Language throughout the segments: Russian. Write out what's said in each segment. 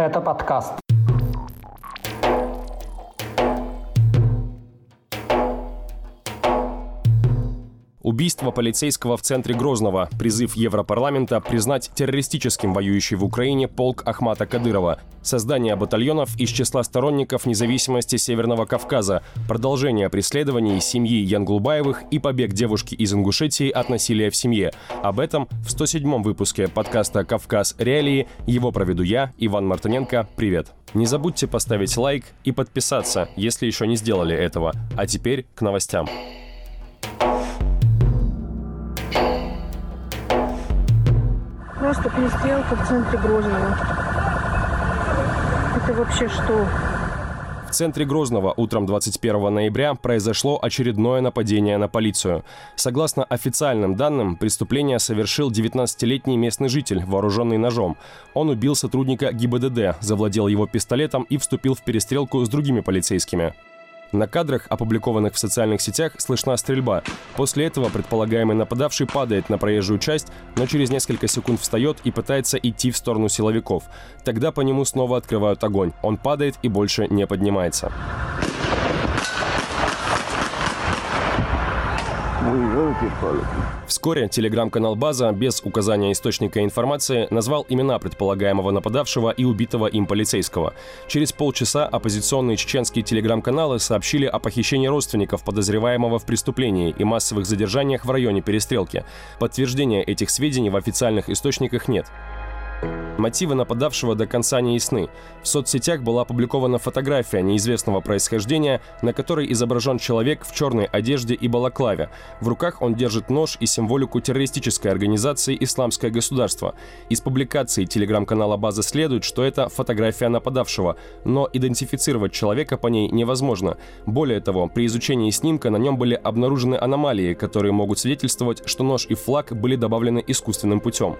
Это подкаст. Убийство полицейского в центре Грозного, призыв Европарламента признать террористическим воюющий в Украине полк Ахмата Кадырова, создание батальонов из числа сторонников независимости Северного Кавказа, продолжение преследований семьи Янглубаевых и побег девушки из Ингушетии от насилия в семье. Об этом в 107-м выпуске подкаста «Кавказ. Реалии». Его проведу я, Иван Мартыненко. Привет. Не забудьте поставить лайк и подписаться, если еще не сделали этого. А теперь к новостям. Просто перестрелка в центре Грозного. Это вообще что? В центре Грозного утром 21 ноября произошло очередное нападение на полицию. Согласно официальным данным, преступление совершил 19-летний местный житель, вооруженный ножом. Он убил сотрудника ГИБДД, завладел его пистолетом и вступил в перестрелку с другими полицейскими. На кадрах, опубликованных в социальных сетях, слышна стрельба. После этого предполагаемый нападавший падает на проезжую часть, но через несколько секунд встает и пытается идти в сторону силовиков. Тогда по нему снова открывают огонь. Он падает и больше не поднимается. Вскоре телеграм-канал «База» без указания источника информации назвал имена предполагаемого нападавшего и убитого им полицейского. Через полчаса оппозиционные чеченские телеграм-каналы сообщили о похищении родственников подозреваемого в преступлении и массовых задержаниях в районе перестрелки. Подтверждения этих сведений в официальных источниках нет. Мотивы нападавшего до конца не ясны. В соцсетях была опубликована фотография неизвестного происхождения, на которой изображен человек в черной одежде и балаклаве. В руках он держит нож и символику террористической организации «Исламское государство». Из публикации телеграм-канала «База» следует, что это фотография нападавшего, но идентифицировать человека по ней невозможно. Более того, при изучении снимка на нем были обнаружены аномалии, которые могут свидетельствовать, что нож и флаг были добавлены искусственным путем.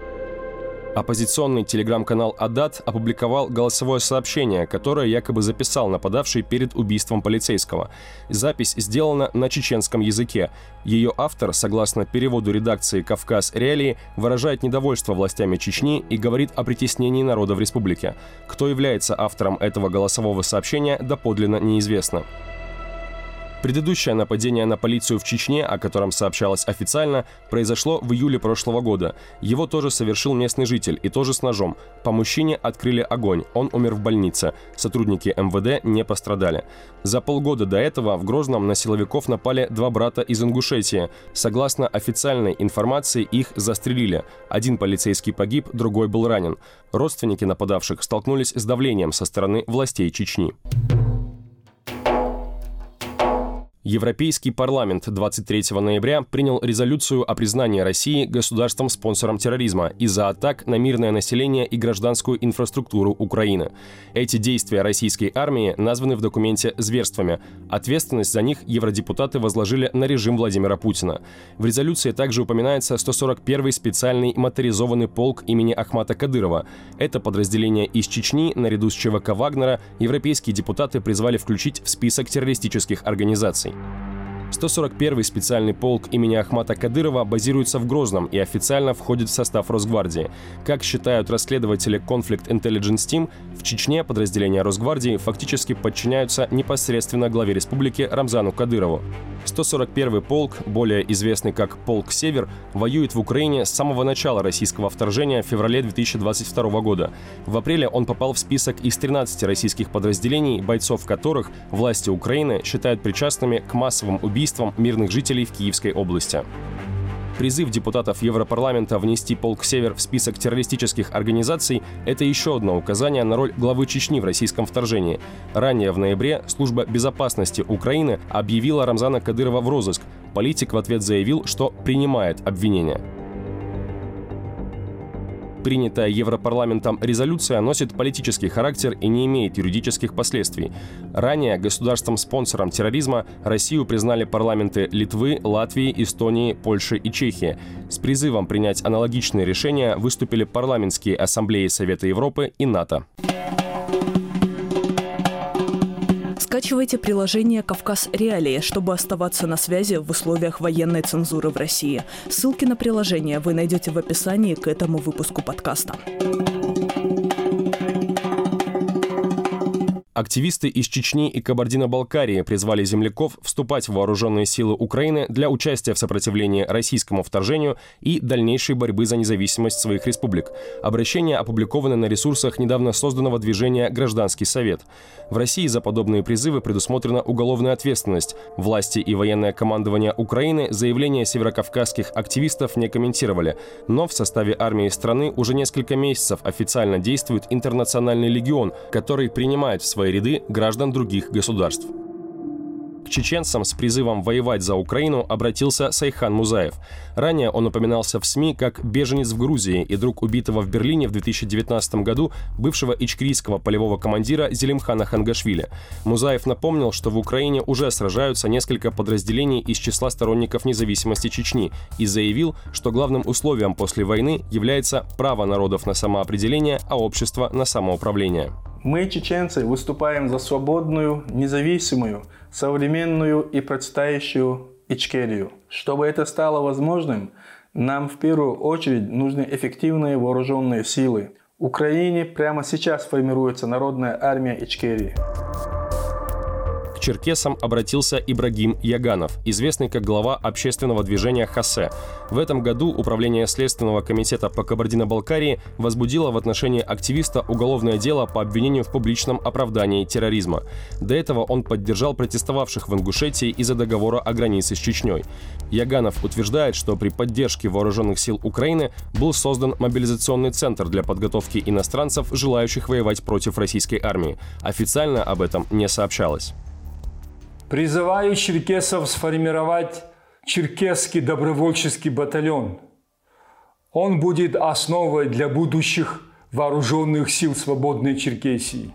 Оппозиционный телеграм-канал «Адат» опубликовал голосовое сообщение, которое якобы записал нападавший перед убийством полицейского. Запись сделана на чеченском языке. Ее автор, согласно переводу редакции «Кавказ Реалии», выражает недовольство властями Чечни и говорит о притеснении народа в республике. Кто является автором этого голосового сообщения, доподлинно неизвестно. Предыдущее нападение на полицию в Чечне, о котором сообщалось официально, произошло в июле прошлого года. Его тоже совершил местный житель и тоже с ножом. По мужчине открыли огонь, он умер в больнице. Сотрудники МВД не пострадали. За полгода до этого в Грозном на силовиков напали два брата из Ингушетии. Согласно официальной информации, их застрелили. Один полицейский погиб, другой был ранен. Родственники нападавших столкнулись с давлением со стороны властей Чечни. Европейский парламент 23 ноября принял резолюцию о признании России государством-спонсором терроризма из-за атак на мирное население и гражданскую инфраструктуру Украины. Эти действия российской армии названы в документе зверствами. Ответственность за них евродепутаты возложили на режим Владимира Путина. В резолюции также упоминается 141-й специальный моторизованный полк имени Ахмата Кадырова. Это подразделение из Чечни, наряду с ЧВК Вагнера, европейские депутаты призвали включить в список террористических организаций. nothing. 141-й специальный полк имени Ахмата Кадырова базируется в Грозном и официально входит в состав Росгвардии. Как считают расследователи Conflict Intelligence Team, в Чечне подразделения Росгвардии фактически подчиняются непосредственно главе республики Рамзану Кадырову. 141-й полк, более известный как Полк Север, воюет в Украине с самого начала российского вторжения в феврале 2022 года. В апреле он попал в список из 13 российских подразделений, бойцов которых власти Украины считают причастными к массовым убийствам мирных жителей в Киевской области. Призыв депутатов Европарламента внести полк «Север» в список террористических организаций – это еще одно указание на роль главы Чечни в российском вторжении. Ранее в ноябре Служба безопасности Украины объявила Рамзана Кадырова в розыск. Политик в ответ заявил, что принимает обвинения. Принятая Европарламентом резолюция носит политический характер и не имеет юридических последствий. Ранее государством-спонсором терроризма Россию признали парламенты Литвы, Латвии, Эстонии, Польши и Чехии. С призывом принять аналогичные решения выступили парламентские ассамблеи Совета Европы и НАТО. Скачивайте приложение «Кавказ Реалии», чтобы оставаться на связи в условиях военной цензуры в России. Ссылки на приложение вы найдете в описании к этому выпуску подкаста. Активисты из Чечни и Кабардино-Балкарии призвали земляков вступать в вооруженные силы Украины для участия в сопротивлении российскому вторжению и дальнейшей борьбы за независимость своих республик. Обращение опубликовано на ресурсах недавно созданного движения «Гражданский совет». В России за подобные призывы предусмотрена уголовная ответственность. Власти и военное командование Украины заявления северокавказских активистов не комментировали. Но в составе армии страны уже несколько месяцев официально действует Интернациональный легион, который принимает в свои ряды граждан других государств. К чеченцам с призывом воевать за Украину обратился Сайхан Музаев. Ранее он упоминался в СМИ как беженец в Грузии и друг убитого в Берлине в 2019 году бывшего ичкрийского полевого командира Зелимхана Хангашвили. Музаев напомнил, что в Украине уже сражаются несколько подразделений из числа сторонников независимости Чечни и заявил, что главным условием после войны является право народов на самоопределение, а общество на самоуправление. Мы, чеченцы, выступаем за свободную, независимую, современную и процветающую Ичкерию. Чтобы это стало возможным, нам в первую очередь нужны эффективные вооруженные силы. В Украине прямо сейчас формируется народная армия Ичкерии черкесам обратился Ибрагим Яганов, известный как глава общественного движения «Хасе». В этом году Управление Следственного комитета по Кабардино-Балкарии возбудило в отношении активиста уголовное дело по обвинению в публичном оправдании терроризма. До этого он поддержал протестовавших в Ингушетии из-за договора о границе с Чечней. Яганов утверждает, что при поддержке вооруженных сил Украины был создан мобилизационный центр для подготовки иностранцев, желающих воевать против российской армии. Официально об этом не сообщалось. Призываю черкесов сформировать черкесский добровольческий батальон. Он будет основой для будущих вооруженных сил свободной Черкесии.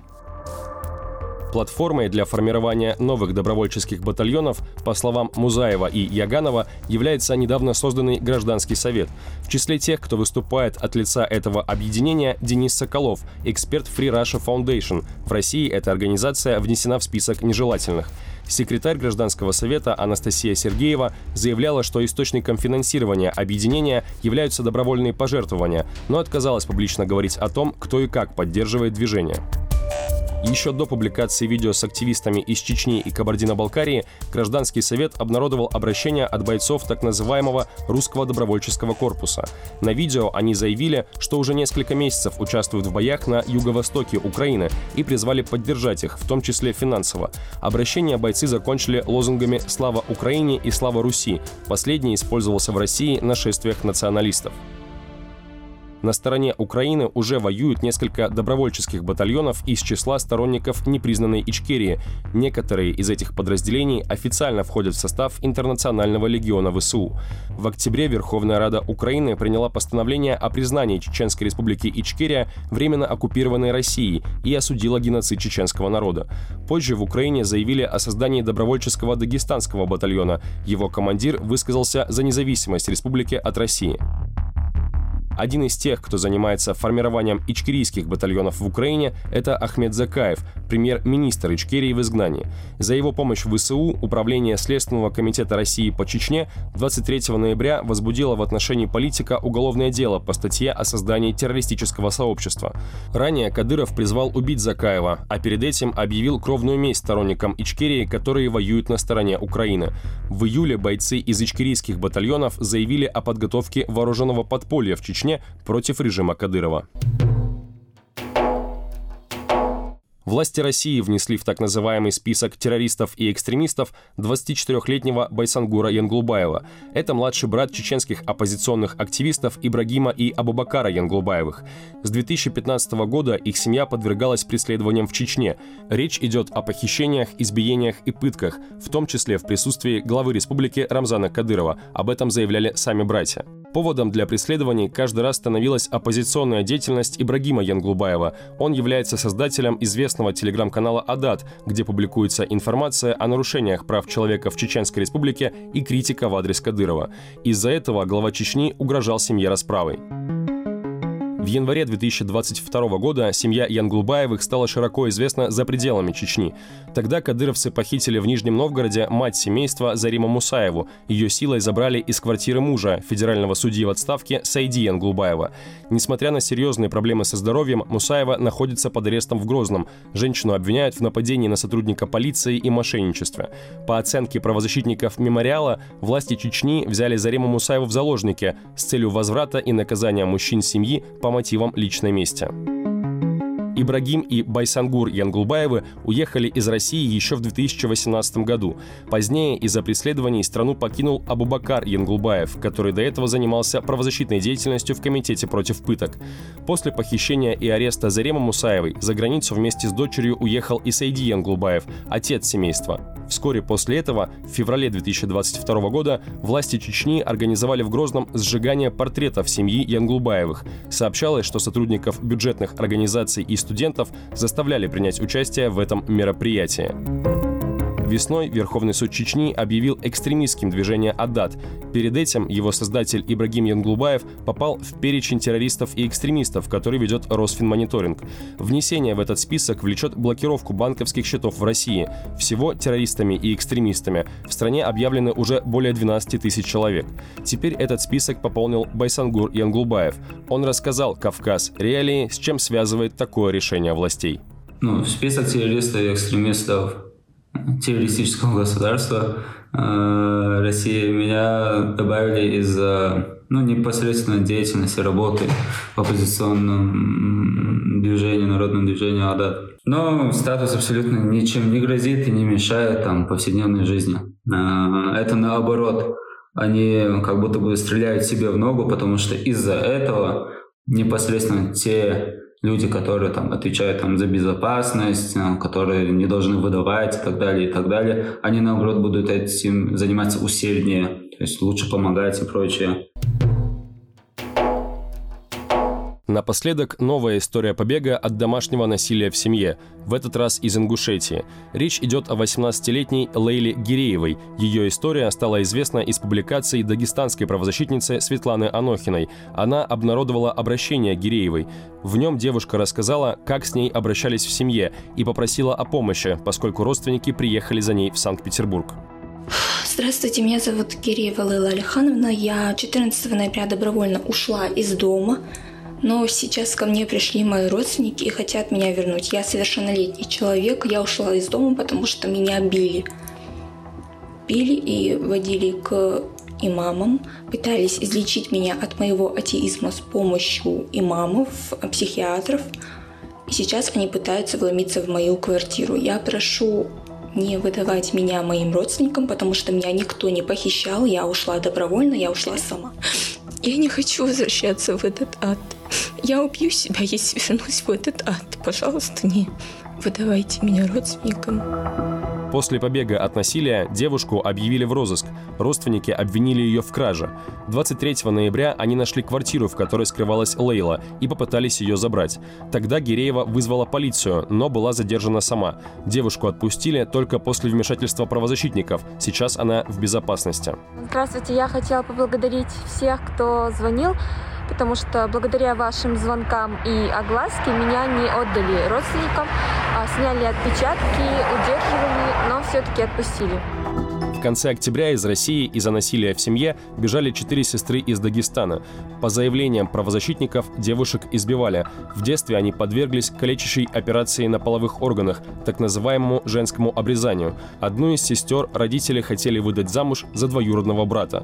Платформой для формирования новых добровольческих батальонов, по словам Музаева и Яганова, является недавно созданный Гражданский совет. В числе тех, кто выступает от лица этого объединения, Денис Соколов, эксперт Free Russia Foundation. В России эта организация внесена в список нежелательных. Секретарь гражданского совета Анастасия Сергеева заявляла, что источником финансирования объединения являются добровольные пожертвования, но отказалась публично говорить о том, кто и как поддерживает движение. Еще до публикации видео с активистами из Чечни и Кабардино-Балкарии Гражданский совет обнародовал обращение от бойцов так называемого русского добровольческого корпуса. На видео они заявили, что уже несколько месяцев участвуют в боях на юго-востоке Украины и призвали поддержать их, в том числе финансово. Обращение бойцы закончили лозунгами «Слава Украине» и «Слава Руси». Последний использовался в России на шествиях националистов. На стороне Украины уже воюют несколько добровольческих батальонов из числа сторонников непризнанной Ичкерии. Некоторые из этих подразделений официально входят в состав Интернационального легиона ВСУ. В октябре Верховная Рада Украины приняла постановление о признании Чеченской республики Ичкерия временно оккупированной Россией и осудила геноцид чеченского народа. Позже в Украине заявили о создании добровольческого дагестанского батальона. Его командир высказался за независимость республики от России. Один из тех, кто занимается формированием ичкерийских батальонов в Украине, это Ахмед Закаев, премьер-министр Ичкерии в изгнании. За его помощь в ВСУ Управление Следственного комитета России по Чечне 23 ноября возбудило в отношении политика уголовное дело по статье о создании террористического сообщества. Ранее Кадыров призвал убить Закаева, а перед этим объявил кровную месть сторонникам Ичкерии, которые воюют на стороне Украины. В июле бойцы из ичкерийских батальонов заявили о подготовке вооруженного подполья в Чечне Чечне против режима Кадырова. Власти России внесли в так называемый список террористов и экстремистов 24-летнего Байсангура Янглубаева. Это младший брат чеченских оппозиционных активистов Ибрагима и Абубакара Янглубаевых. С 2015 года их семья подвергалась преследованиям в Чечне. Речь идет о похищениях, избиениях и пытках, в том числе в присутствии главы республики Рамзана Кадырова. Об этом заявляли сами братья. Поводом для преследований каждый раз становилась оппозиционная деятельность Ибрагима Янглубаева. Он является создателем известного телеграм-канала «Адат», где публикуется информация о нарушениях прав человека в Чеченской республике и критика в адрес Кадырова. Из-за этого глава Чечни угрожал семье расправой. В январе 2022 года семья Янглубаевых стала широко известна за пределами Чечни. Тогда кадыровцы похитили в Нижнем Новгороде мать семейства Зарима Мусаеву. Ее силой забрали из квартиры мужа, федерального судьи в отставке Сайди Янглубаева. Несмотря на серьезные проблемы со здоровьем, Мусаева находится под арестом в Грозном. Женщину обвиняют в нападении на сотрудника полиции и мошенничестве. По оценке правозащитников мемориала, власти Чечни взяли Зарима Мусаеву в заложники с целью возврата и наказания мужчин семьи по мотивам личной мести. Ибрагим и Байсангур Янгулбаевы уехали из России еще в 2018 году. Позднее из-за преследований страну покинул Абубакар Янгулбаев, который до этого занимался правозащитной деятельностью в Комитете против пыток. После похищения и ареста Зарема Мусаевой за границу вместе с дочерью уехал и Сайди Янгулбаев, отец семейства. Вскоре после этого, в феврале 2022 года, власти Чечни организовали в Грозном сжигание портретов семьи Янгулбаевых. Сообщалось, что сотрудников бюджетных организаций и студентов заставляли принять участие в этом мероприятии. Весной Верховный суд Чечни объявил экстремистским движение «Адат». Перед этим его создатель Ибрагим Янглубаев попал в перечень террористов и экстремистов, который ведет Росфинмониторинг. Внесение в этот список влечет блокировку банковских счетов в России. Всего террористами и экстремистами в стране объявлены уже более 12 тысяч человек. Теперь этот список пополнил Байсангур Янглубаев. Он рассказал «Кавказ. Реалии», с чем связывает такое решение властей. Ну, список террористов и экстремистов террористического государства э, России меня добавили из-за ну, непосредственной деятельности, работы в оппозиционном движении, народном движении Адат. Но статус абсолютно ничем не грозит и не мешает там повседневной жизни. Э, это наоборот. Они как будто бы стреляют себе в ногу, потому что из-за этого непосредственно те люди, которые там отвечают там за безопасность, э, которые не должны выдавать и так далее, и так далее, они наоборот будут этим заниматься усерднее, то есть лучше помогать и прочее. Напоследок новая история побега от домашнего насилия в семье, в этот раз из Ингушетии. Речь идет о 18-летней Лейле Гиреевой. Ее история стала известна из публикации дагестанской правозащитницы Светланы Анохиной. Она обнародовала обращение Гиреевой. В нем девушка рассказала, как с ней обращались в семье и попросила о помощи, поскольку родственники приехали за ней в Санкт-Петербург. Здравствуйте, меня зовут Киреева Лейла Алихановна. Я 14 ноября добровольно ушла из дома но сейчас ко мне пришли мои родственники и хотят меня вернуть. Я совершеннолетний человек, я ушла из дома, потому что меня били. Били и водили к имамам, пытались излечить меня от моего атеизма с помощью имамов, психиатров. И сейчас они пытаются вломиться в мою квартиру. Я прошу не выдавать меня моим родственникам, потому что меня никто не похищал. Я ушла добровольно, я ушла сама. Я не хочу возвращаться в этот ад. Я убью себя, если вернусь в этот ад. Пожалуйста, не выдавайте меня родственникам. После побега от насилия девушку объявили в розыск. Родственники обвинили ее в краже. 23 ноября они нашли квартиру, в которой скрывалась Лейла, и попытались ее забрать. Тогда Гиреева вызвала полицию, но была задержана сама. Девушку отпустили только после вмешательства правозащитников. Сейчас она в безопасности. Здравствуйте, я хотела поблагодарить всех, кто звонил потому что благодаря вашим звонкам и огласке меня не отдали родственникам, а сняли отпечатки, удерживали, но все-таки отпустили. Конце октября из России из-за насилия в семье бежали четыре сестры из Дагестана. По заявлениям правозащитников, девушек избивали. В детстве они подверглись калечащей операции на половых органах, так называемому женскому обрезанию. Одну из сестер родители хотели выдать замуж за двоюродного брата.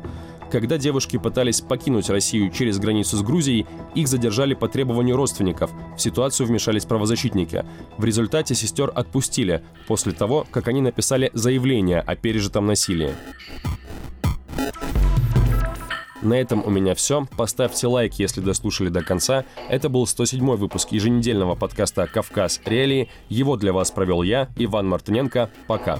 Когда девушки пытались покинуть Россию через границу с Грузией, их задержали по требованию родственников. В ситуацию вмешались правозащитники. В результате сестер отпустили после того, как они написали заявление о пережитом насилии. На этом у меня все. Поставьте лайк, если дослушали до конца. Это был 107 выпуск еженедельного подкаста «Кавказ. Реалии». Его для вас провел я, Иван Мартыненко. Пока.